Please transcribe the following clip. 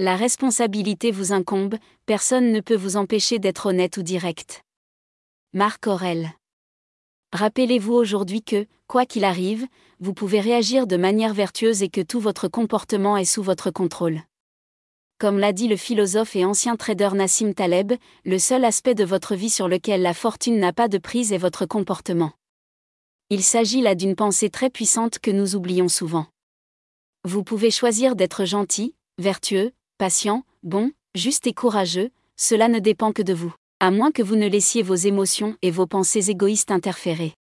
La responsabilité vous incombe, personne ne peut vous empêcher d'être honnête ou direct. Marc Aurel. Rappelez-vous aujourd'hui que, quoi qu'il arrive, vous pouvez réagir de manière vertueuse et que tout votre comportement est sous votre contrôle. Comme l'a dit le philosophe et ancien trader Nassim Taleb, le seul aspect de votre vie sur lequel la fortune n'a pas de prise est votre comportement. Il s'agit là d'une pensée très puissante que nous oublions souvent. Vous pouvez choisir d'être gentil, vertueux, patient, bon, juste et courageux, cela ne dépend que de vous, à moins que vous ne laissiez vos émotions et vos pensées égoïstes interférer.